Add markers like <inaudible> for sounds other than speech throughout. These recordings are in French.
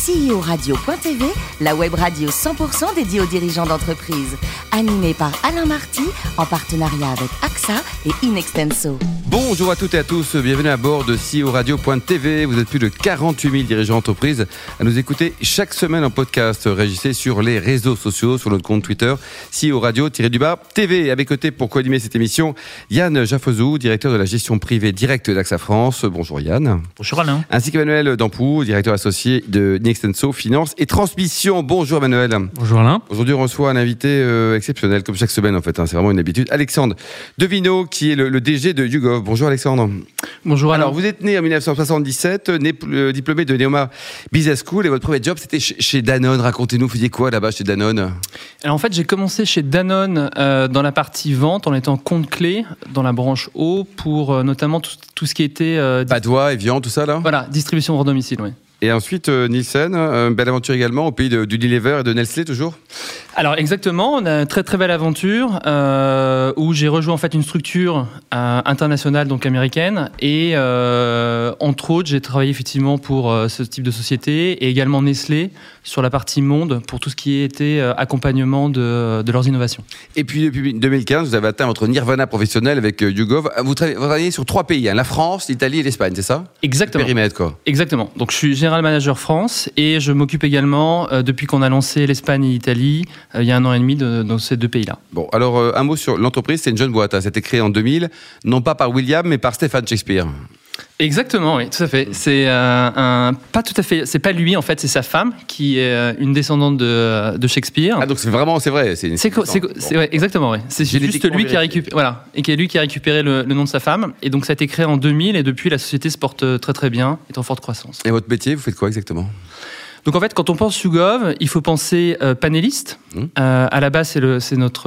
CEO-radio.tv, la web radio 100% dédiée aux dirigeants d'entreprise. Animée par Alain Marty, en partenariat avec AXA et Inextenso. Bonjour à toutes et à tous, bienvenue à bord de CEO Radio.tv. Vous êtes plus de 48 000 dirigeants d'entreprise à nous écouter chaque semaine en podcast. Régissez sur les réseaux sociaux, sur notre compte Twitter, CEO Radio-du-bas TV. Avec côté pour co-animer cette émission, Yann Jaffozou, directeur de la gestion privée directe d'AXA France. Bonjour Yann. Bonjour Alain. Ainsi qu'Emmanuel Dampou, directeur associé de Nextenso Finance et Transmission. Bonjour Emmanuel. Bonjour Alain. Aujourd'hui, on reçoit un invité euh, exceptionnel, comme chaque semaine en fait. hein. c'est vraiment une habitude. Alexandre Devino, qui est le, le DG de YouGov. Bonjour Alexandre. Bonjour Alain. Alors, vous êtes né en 1977, né, euh, diplômé de Neoma Business School, et votre premier job, c'était chez, chez Danone. Racontez-nous, vous faisiez quoi là-bas chez Danone? Alors en fait, j'ai commencé chez Danone euh, dans la partie vente en étant compte clé dans la branche eau pour euh, notamment tout, tout ce qui était euh, Padois, Evian, tout ça là? Voilà, distribution hors domicile. Oui. Et ensuite, euh, Nielsen, euh, belle aventure également au pays de- d'Unilever et de Nestlé, toujours Alors exactement, on a une très très belle aventure euh, où j'ai rejoint en fait une structure euh, internationale donc américaine et entre autres j'ai travaillé effectivement pour ce type de société et également Nestlé sur la partie monde pour tout ce qui était accompagnement de, de leurs innovations. Et puis, depuis 2015, vous avez atteint votre nirvana professionnel avec YouGov. Vous, tra- vous travaillez sur trois pays, hein, la France, l'Italie et l'Espagne, c'est ça? Exactement. Périmètre, quoi. Exactement. Donc je général manager France et je m'occupe également, euh, depuis qu'on a lancé l'Espagne et l'Italie, euh, il y a un an et demi, de, dans ces deux pays-là. Bon, alors euh, un mot sur l'entreprise, c'est une jeune boîte. Hein. C'était créé en 2000, non pas par William, mais par Stéphane Shakespeare. Exactement, oui, tout à fait. C'est euh, un, pas tout à fait, c'est pas lui en fait, c'est sa femme qui est euh, une descendante de, de Shakespeare. Ah, donc c'est vraiment, c'est vrai. C'est C'est Bon. exactement, ouais. C'est juste lui qui a récupéré, voilà, et qui est lui qui a récupéré le, le nom de sa femme. Et donc ça a été créé en 2000 et depuis la société se porte euh, très très bien, est en forte croissance. Et votre métier, vous faites quoi exactement? Donc en fait, quand on pense YouGov, il faut penser euh, panéliste. Mhm. Euh, à la base, c'est le, c'est notre,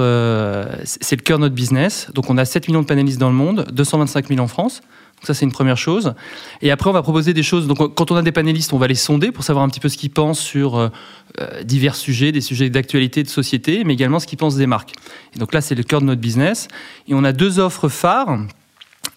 c'est c'est le cœur de notre business. Donc on a 7 millions de panélistes dans le monde, 225 000 en France. Ça, c'est une première chose. Et après, on va proposer des choses. Donc on- quand on a des panélistes, on va les sonder pour savoir un petit peu ce qu'ils pensent sur euh, euh, divers sujets, des sujets d'actualité, de société, mais également ce qu'ils pensent des marques. Et donc là, c'est le cœur de notre business. Et on a deux offres phares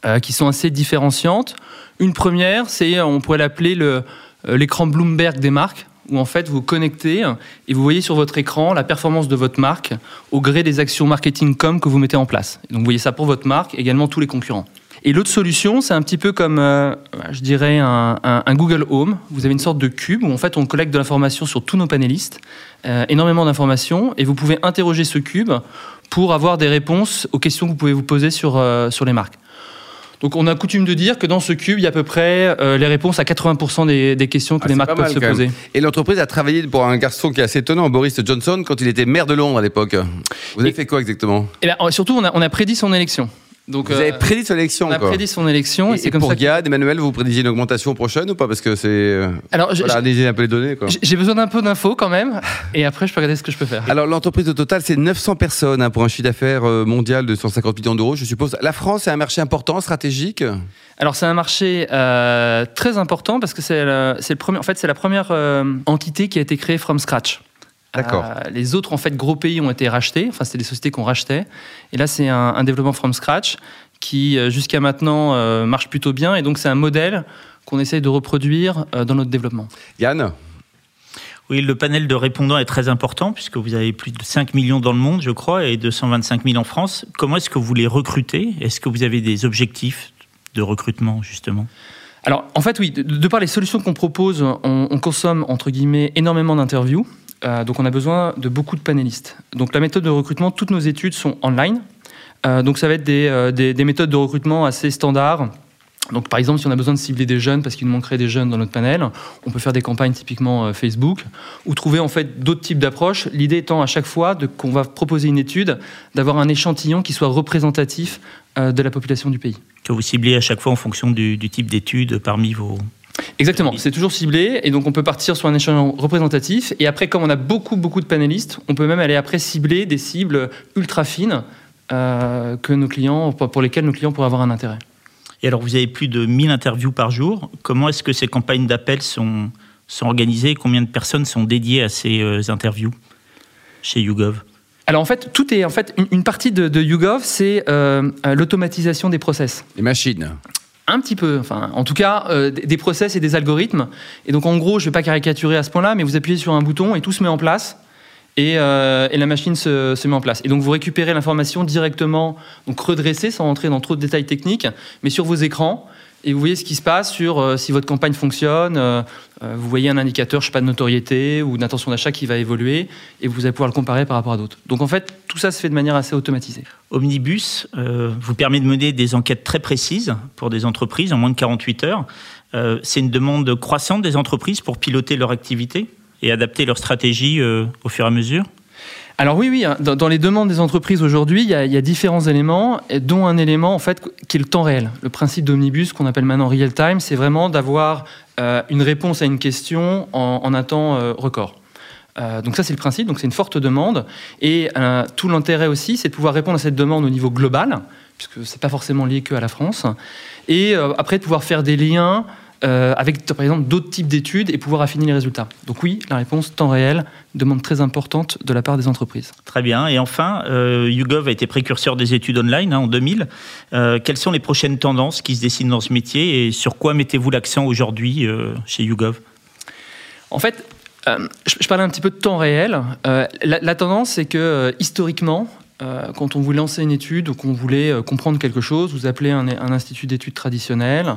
euh, qui sont assez différenciantes. Une première, c'est, on pourrait l'appeler le, l'écran Bloomberg des marques, où en fait vous connectez et vous voyez sur votre écran la performance de votre marque au gré des actions marketing com que vous mettez en place. Donc vous voyez ça pour votre marque, également tous les concurrents. Et l'autre solution, c'est un petit peu comme, euh, je dirais, un, un- un Google Home. Vous avez une sorte de cube où en fait on collecte de l'information sur tous nos panélistes, euh, énormément d'informations, et vous pouvez interroger ce cube pour avoir des réponses aux questions que vous pouvez vous poser sur, euh, sur les marques. Donc on a coutume de dire que dans ce cube, il y a à peu près euh, les réponses à 80% des, des questions que Ah, les marques peuvent mal, se même. poser. Et l'entreprise a travaillé pour un garçon qui est assez étonnant, Boris Johnson, quand il était maire de Londres à l'époque. Vous avez Et- fait quoi exactement? Et ben, surtout, on a, on a prédit son élection. Donc, Vous euh, avez prédit son élection, on a quoi. prédit son élection et, Et, comme pour ça. que- Gad, Emmanuel, vous prédisiez une augmentation prochaine ou pas? Parce que c'est. euh, Alors, Voilà, analyser un peu les données, j'ai j'ai besoin d'un peu d'infos quand même, et après je peux regarder ce que je peux faire. Alors l'entreprise au total, c'est 900 personnes hein, pour un chiffre d'affaires euh, mondial de 150 millions d'euros, je suppose. La France est un marché important, stratégique? Alors c'est un marché euh, très important parce que c'est le, premier, en fait c'est la première euh, entité qui a été créée from scratch. D'accord. Euh, les autres en fait gros pays ont été rachetés, enfin c'était des sociétés qu'on rachetait, et là c'est un, un développement from scratch qui euh, jusqu'à maintenant euh, marche plutôt bien, et donc c'est un modèle qu'on essaye de reproduire euh, dans notre développement. Yann Oui, le panel de répondants est très important puisque vous avez plus de 5 millions dans le monde, je crois, et 225 000 en France. Comment est-ce que vous les recrutez? Est-ce que vous avez des objectifs de recrutement, justement? Alors, en fait, oui, de, de par les solutions qu'on propose, on, on consomme, entre guillemets, énormément d'interviews. Euh, donc, on a besoin de beaucoup de panélistes. Donc, la méthode de recrutement, toutes nos études sont online. Euh, donc, ça va être des, euh, des- des méthodes de recrutement assez standards. Donc, par exemple, si on a besoin de cibler des jeunes parce qu'il nous manquerait des jeunes dans notre panel, on peut faire des campagnes typiquement Facebook ou trouver en fait d'autres types d'approches. L'idée étant à chaque fois qu'on va proposer une étude, d'avoir un échantillon qui soit représentatif de la population du pays. Que vous ciblez à chaque fois en fonction du, type d'études parmi vos... Exactement, c'est toujours ciblé et donc on peut partir sur un échantillon représentatif et après comme on a beaucoup beaucoup de panélistes, on peut même aller après cibler des cibles ultra fines euh, que nos clients pour lesquelles nos clients pourraient avoir un intérêt. Et alors, vous avez plus de 1000 interviews par jour. Comment est-ce que ces campagnes d'appel sont, sont organisées Combien de personnes sont dédiées à ces euh, interviews chez YouGov? Alors en fait, tout est en fait une, une partie de, de YouGov, c'est euh, l'automatisation des process. Les machines. Un petit peu, enfin, en tout cas, euh, des process et des algorithmes. Et donc, en gros, je ne vais pas caricaturer à ce point-là, mais vous appuyez sur un bouton et tout se met en place. Et, euh, et la machine se, se, met en place. Et donc, vous récupérez l'information directement, donc redressée, sans rentrer dans trop de détails techniques, mais sur vos écrans et vous voyez ce qui se passe sur euh, si votre campagne fonctionne. Euh, euh, vous voyez un indicateur, je sais pas, de notoriété ou d'intention d'achat qui va évoluer et vous allez pouvoir le comparer par rapport à d'autres. Donc en fait, tout ça se fait de manière assez automatisée. Omnibus vous permet de mener des enquêtes très précises pour des entreprises en moins de 48 heures. C'est une demande croissante des entreprises pour piloter leur activité et adapter leur stratégie au fur et à mesure alors oui, oui, hein. dans, les demandes des entreprises aujourd'hui, il, y, a différents éléments, dont un élément en fait qui est le temps réel. Le principe d'omnibus qu'on appelle maintenant real time, c'est vraiment d'avoir euh, une réponse à une question en, un temps euh, record. Euh, donc ça c'est le principe, donc c'est une forte demande. Et tout l'intérêt aussi, c'est de pouvoir répondre à cette demande au niveau global, puisque c'est pas forcément lié que à la France. Et après de pouvoir faire des liens euh, avec par exemple d'autres types d'études et pouvoir affiner les résultats. Donc oui, la réponse temps réel, demande très importante de la part des entreprises. Très bien. Et enfin, euh, YouGov a été précurseur des études online hein, en 2000. Euh, quelles sont les prochaines tendances qui se dessinent dans ce métier et sur quoi mettez-vous l'accent aujourd'hui chez YouGov? En fait, je, parlais un petit peu de temps réel. La, tendance, c'est que historiquement, quand on voulait lancer une étude ou qu'on voulait comprendre quelque chose, vous appelez un, un institut d'études traditionnel,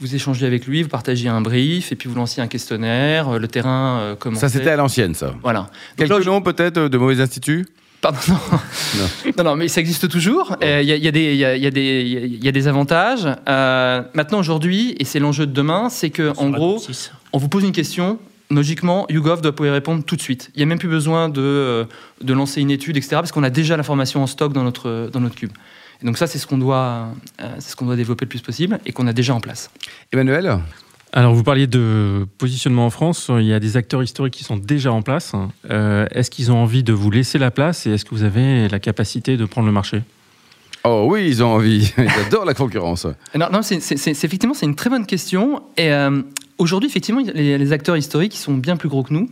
vous échangez avec lui, vous partagez un brief, et puis vous lancez un questionnaire, euh, le terrain euh, comment Ça, c'était à l'ancienne, ça. Voilà. Quelques noms, peut-être, de mauvais instituts Pardon, non. non. <laughs> non. mais ça existe toujours. Il y, y, y, a des avantages. Euh, maintenant, aujourd'hui, et c'est l'enjeu de demain, c'est que en gros, on vous pose une question. Logiquement, YouGov doit pouvoir y répondre tout de suite. Il n'y a même plus besoin de, de lancer une étude, etc., parce qu'on a déjà l'information en stock dans notre, dans notre cube donc ça, c'est ce qu'on doit, euh, c'est ce qu'on doit développer le plus possible et qu'on a déjà en place. Emmanuel alors, vous parliez de positionnement en France. Il y a des acteurs historiques qui sont déjà en place. Euh, est-ce qu'ils ont envie de vous laisser la place et est-ce que vous avez la capacité de prendre le marché? Oh oui, ils ont envie. <laughs> Ils adorent la concurrence. Non, non c'est, effectivement c'est une très bonne question. Et euh, aujourd'hui, effectivement, les, les, acteurs historiques ils sont bien plus gros que nous,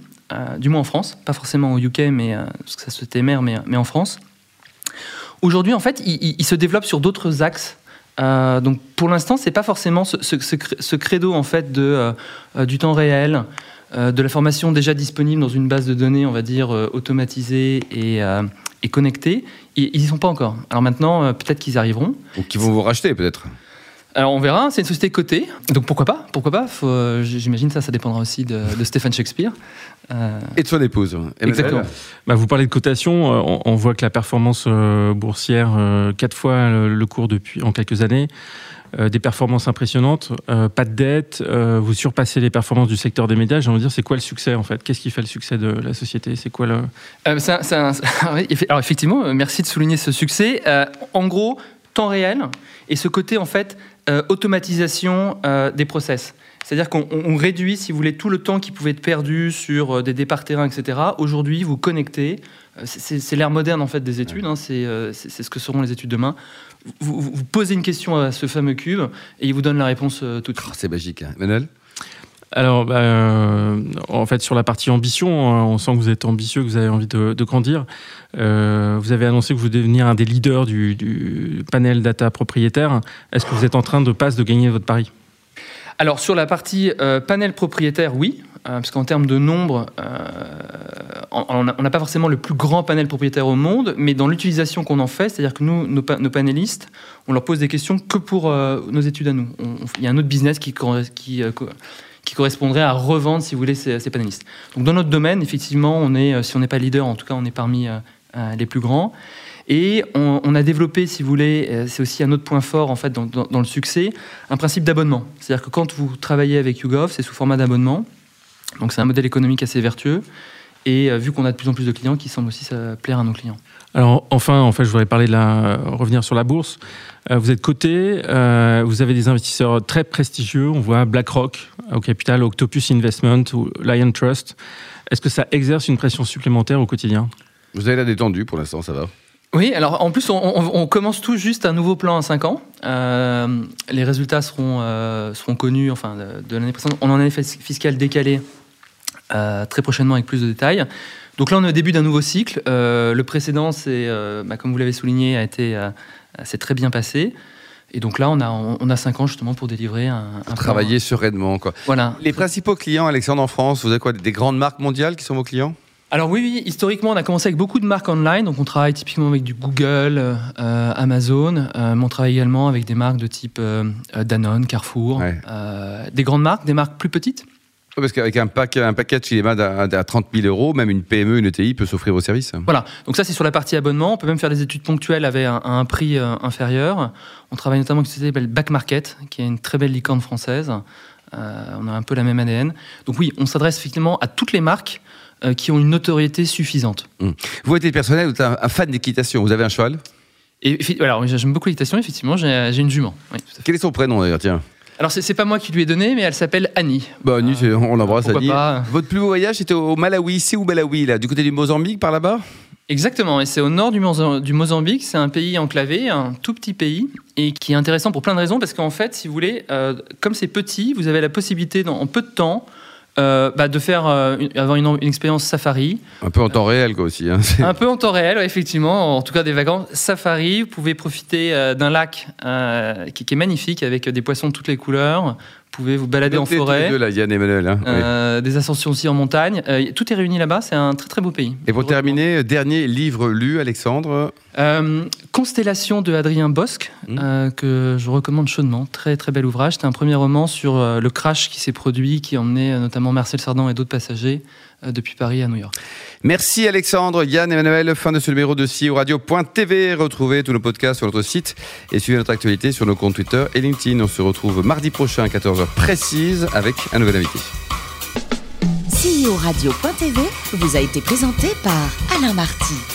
du moins en France, pas forcément au UK, mais parce que ça se témère, mais, mais en France. Aujourd'hui, en fait, il, se développe sur d'autres axes. Euh, donc, pour l'instant, c'est pas forcément ce, credo en fait de euh, euh, du temps réel, de la formation déjà disponible dans une base de données, on va dire automatisée et, et connectée. Ils n'y sont pas encore. Alors maintenant, peut-être qu'ils arriveront. Ou qu'ils vont vous racheter, peut-être. Alors on verra, c'est une société cotée, donc pourquoi pas Pourquoi pas J'imagine ça, ça dépendra aussi de, de Stéphane Shakespeare. Euh, Et de son épouse. Exactement. Bah, vous parlez de cotation, euh, on, voit que la performance euh, boursière, quatre fois le, cours depuis en quelques années, des performances impressionnantes, pas de dette, vous surpassez les performances du secteur des médias. J'ai envie de dire, c'est quoi le succès en fait? Qu'est-ce qui fait le succès de la société? C'est quoi le <laughs> Alors effectivement, merci de souligner ce succès. en gros, temps réel et ce côté en fait automatisation des process. C'est-à-dire qu'on réduit, si vous voulez, tout le temps qui pouvait être perdu sur euh, des départs terrain, etc. Aujourd'hui, vous connectez. Euh, c'est l'ère moderne en fait des études. Hein. Euh, c'est ce que seront les études demain. Vous, posez une question à ce fameux cube et il vous donne la réponse tout de suite. Oh, c'est magique, hein. Manuel alors, bah, en fait, sur la partie ambition, on sent que vous êtes ambitieux, que vous avez envie de, grandir. vous avez annoncé que vous devenir un des leaders du, panel data propriétaire. Est-ce que vous êtes en train de passer de gagner votre pari? Alors sur la partie euh, panel propriétaire, oui, euh, parce qu'en termes de nombre, euh, on n'a pas forcément le plus grand panel propriétaire au monde, mais dans l'utilisation qu'on en fait, c'est-à-dire que nous, nos, panélistes, on leur pose des questions que pour nos études à nous. Il y a un autre business qui, qui, correspondrait à revendre, si vous voulez, ces, ces, panélistes. Donc dans notre domaine, effectivement, on est, si on n'est pas leader, en tout cas, on est parmi les plus grands. Et on, a développé, si vous voulez, euh, c'est aussi un autre point fort en fait dans, le succès, un principe d'abonnement. C'est-à-dire que quand vous travaillez avec YouGov, c'est sous format d'abonnement. Donc c'est un modèle économique assez vertueux. Et euh, vu qu'on a de plus en plus de clients, qui semble aussi ça plaire à nos clients. Alors enfin, en fait, je voudrais parler de la revenir sur la bourse. Euh, vous êtes coté, vous avez des investisseurs très prestigieux. On voit BlackRock au capital, Octopus Investment ou Lion Trust. Est-ce que ça exerce une pression supplémentaire au quotidien? Vous avez la détendue pour l'instant, ça va? Oui, alors en plus, on, commence tout juste un nouveau plan à 5 ans. Euh, les résultats seront, euh, seront connus enfin, de, l'année précédente. On en a un effet fiscal décalé euh, très prochainement avec plus de détails. Donc là, on est au début d'un nouveau cycle. le précédent, c'est, bah, comme vous l'avez souligné, a été, s'est très bien passé. Et donc là, on a, on a 5 ans justement pour délivrer un. un plan. Travailler sereinement, quoi. Voilà. Les principaux clients, Alexandre, en France, vous avez quoi Des grandes marques mondiales qui sont vos clients? Alors oui, oui, historiquement, on a commencé avec beaucoup de marques online. Donc on travaille typiquement avec du Google, euh, Amazon. Euh, mais on travaille également avec des marques de type euh, Danone, Carrefour. Ouais. euh, des grandes marques, des marques plus petites. Parce qu'avec un, pack, un package les à, à 30 000 euros, même une PME, une ETI peut s'offrir vos services. Voilà, donc ça c'est sur la partie abonnement. On peut même faire des études ponctuelles avec un, un prix euh, inférieur. On travaille notamment avec une société qui s'appelle Back Market, qui est une très belle licorne française. Euh, on a un peu la même ADN. Donc oui, on s'adresse effectivement à toutes les marques euh, qui ont une notoriété suffisante. Vous êtes personnel, vous êtes un, un fan d'équitation. Vous avez un cheval? Et alors j'aime beaucoup l'équitation, effectivement, j'ai une jument. Oui. Quel est son prénom d'ailleurs? Tiens. Alors c'est pas moi qui lui ai donné, mais elle s'appelle Annie. Bah, Annie, on l'embrasse, Annie. pas. Votre plus beau voyage, c'était au Malawi, c'est où Malawi, là? Du côté du Mozambique, par là-bas? Exactement, et c'est au nord du Mozambique, c'est un pays enclavé, un tout petit pays, et qui est intéressant pour plein de raisons, parce qu'en fait, si vous voulez, euh, comme c'est petit, vous avez la possibilité, dans, en peu de temps, euh, bah, de faire euh, une- avoir une, une expérience safari, Un peu en temps réel, quoi, aussi. hein. <laughs> Un peu en temps réel, ouais, effectivement, en tout cas des vacances safari. Vous pouvez profiter euh, d'un lac euh, qui, qui est magnifique, avec des poissons de toutes les couleurs. Vous pouvez vous balader en Notez forêt. deux, là, Yann et Emmanuel. hein. Euh, des ascensions aussi en montagne. Euh, tout est réuni là-bas, c'est un très très beau pays. Et pour terminer, euh, dernier livre lu, Alexandre. Constellation de Adrien Bosque, Mm. euh, que je recommande chaudement. Très très bel ouvrage. C'était un premier roman sur le crash qui s'est produit, qui euh, notamment Marcel Sardan et d'autres passagers depuis Paris à New York. Merci Alexandre, Yann, Emmanuel. Fin de ce numéro de CEO Radio.tv. Retrouvez tous nos podcasts sur notre site et suivez notre actualité sur nos comptes Twitter et LinkedIn. On se retrouve mardi prochain à 14h précise avec un nouvel invité. CEO Radio.tv vous a été présenté par Alain Marty.